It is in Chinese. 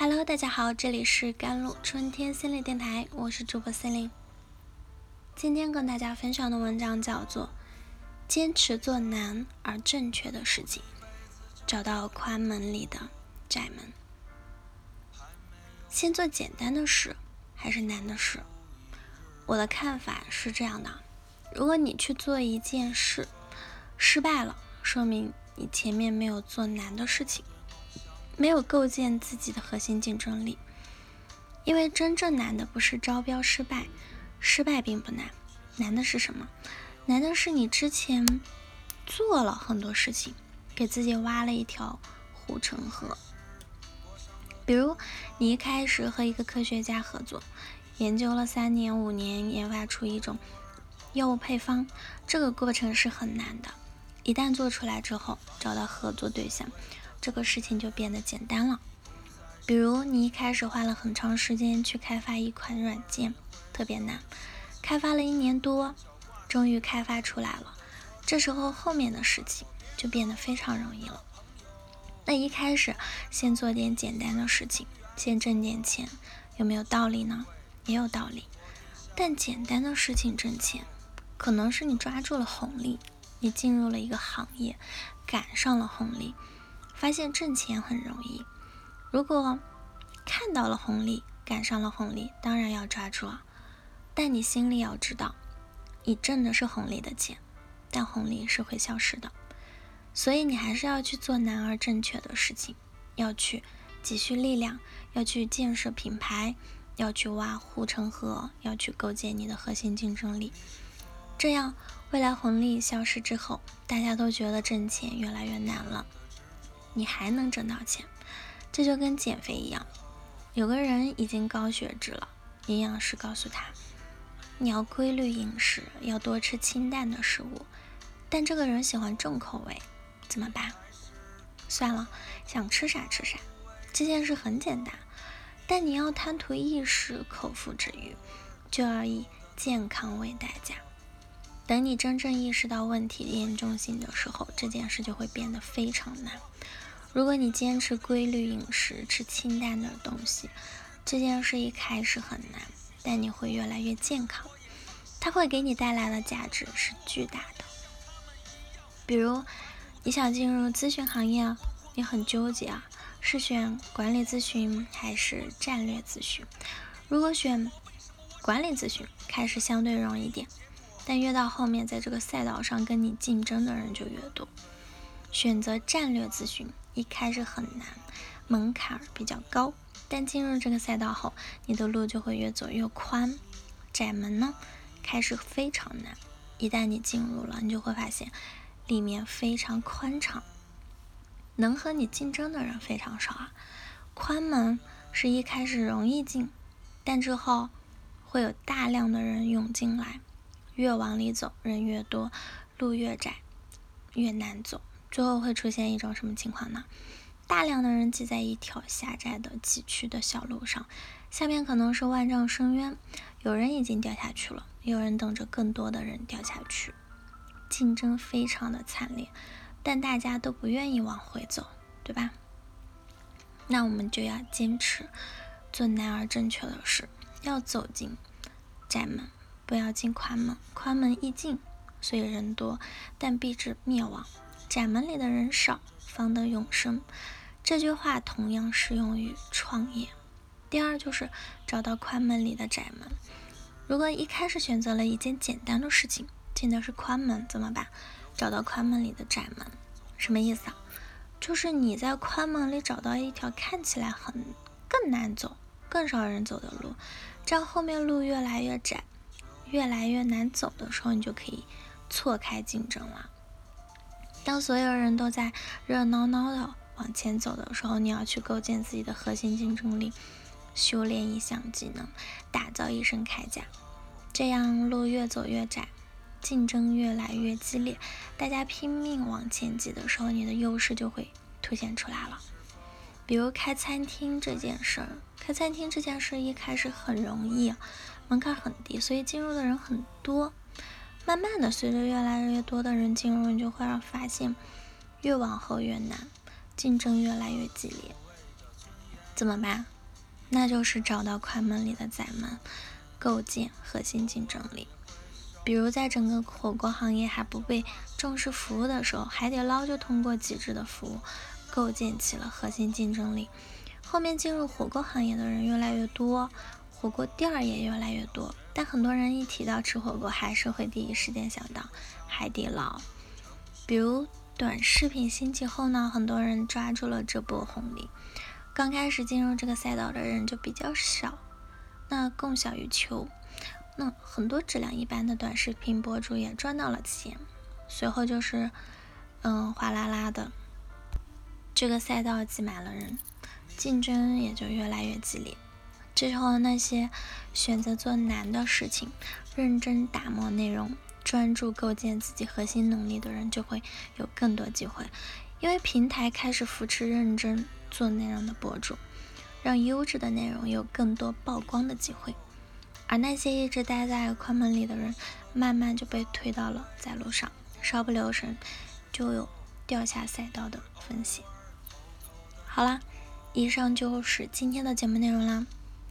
Hello，大家好，这里是甘露春天心理电台，我是主播心灵。今天跟大家分享的文章叫做《坚持做难而正确的事情》，找到宽门里的窄门。先做简单的事还是难的事？我的看法是这样的：如果你去做一件事失败了，说明你前面没有做难的事情。没有构建自己的核心竞争力，因为真正难的不是招标失败，失败并不难，难的是什么？难的是你之前做了很多事情，给自己挖了一条护城河。比如你一开始和一个科学家合作，研究了三年五年，研发出一种药物配方，这个过程是很难的。一旦做出来之后，找到合作对象。这个事情就变得简单了。比如，你一开始花了很长时间去开发一款软件，特别难，开发了一年多，终于开发出来了。这时候，后面的事情就变得非常容易了。那一开始先做点简单的事情，先挣点钱，有没有道理呢？也有道理。但简单的事情挣钱，可能是你抓住了红利，你进入了一个行业，赶上了红利。发现挣钱很容易，如果看到了红利，赶上了红利，当然要抓住啊。但你心里要知道，你挣的是红利的钱，但红利是会消失的。所以你还是要去做难而正确的事情，要去积蓄力量，要去建设品牌，要去挖护城河，要去构建你的核心竞争力。这样，未来红利消失之后，大家都觉得挣钱越来越难了。你还能挣到钱，这就跟减肥一样。有个人已经高血脂了，营养师告诉他，你要规律饮食，要多吃清淡的食物。但这个人喜欢重口味，怎么办？算了，想吃啥吃啥。这件事很简单，但你要贪图一时口腹之欲，就要以健康为代价。等你真正意识到问题严重性的时候，这件事就会变得非常难。如果你坚持规律饮食，吃清淡的东西，这件事一开始很难，但你会越来越健康。它会给你带来的价值是巨大的。比如，你想进入咨询行业，你很纠结啊，是选管理咨询还是战略咨询？如果选管理咨询，开始相对容易点，但越到后面，在这个赛道上跟你竞争的人就越多。选择战略咨询。一开始很难，门槛比较高，但进入这个赛道后，你的路就会越走越宽。窄门呢，开始非常难，一旦你进入了，你就会发现里面非常宽敞，能和你竞争的人非常少啊。宽门是一开始容易进，但之后会有大量的人涌进来，越往里走人越多，路越窄，越难走。最后会出现一种什么情况呢？大量的人挤在一条狭窄的崎岖的小路上，下面可能是万丈深渊，有人已经掉下去了，有人等着更多的人掉下去，竞争非常的惨烈，但大家都不愿意往回走，对吧？那我们就要坚持做难而正确的事，要走进窄门，不要进宽门，宽门易进，所以人多，但必致灭亡。窄门里的人少，方得永生。这句话同样适用于创业。第二就是找到宽门里的窄门。如果一开始选择了一件简单的事情，进的是宽门，怎么办？找到宽门里的窄门，什么意思啊？就是你在宽门里找到一条看起来很更难走、更少人走的路，这样后面路越来越窄、越来越难走的时候，你就可以错开竞争了。当所有人都在热闹闹的往前走的时候，你要去构建自己的核心竞争力，修炼一项技能，打造一身铠甲。这样路越走越窄，竞争越来越激烈，大家拼命往前挤的时候，你的优势就会凸显出来了。比如开餐厅这件事儿，开餐厅这件事一开始很容易，门槛很低，所以进入的人很多。慢慢的，随着越来越多的人进入，你就会发现，越往后越难，竞争越来越激烈。怎么办？那就是找到快门里的窄门，构建核心竞争力。比如，在整个火锅行业还不被重视服务的时候，海底捞就通过极致的服务，构建起了核心竞争力。后面进入火锅行业的人越来越多，火锅店儿也越来越多，但很多人一提到吃火锅，还是会第一时间想到海底捞。比如短视频兴起后呢，很多人抓住了这波红利。刚开始进入这个赛道的人就比较少，那供小于求，那很多质量一般的短视频博主也赚到了钱。随后就是，嗯，哗啦啦的，这个赛道挤满了人。竞争也就越来越激烈，这时候那些选择做难的事情、认真打磨内容、专注构建自己核心能力的人就会有更多机会，因为平台开始扶持认真做内容的博主，让优质的内容有更多曝光的机会，而那些一直待在快门里的人，慢慢就被推到了在路上，稍不留神就有掉下赛道的风险。好啦。以上就是今天的节目内容啦。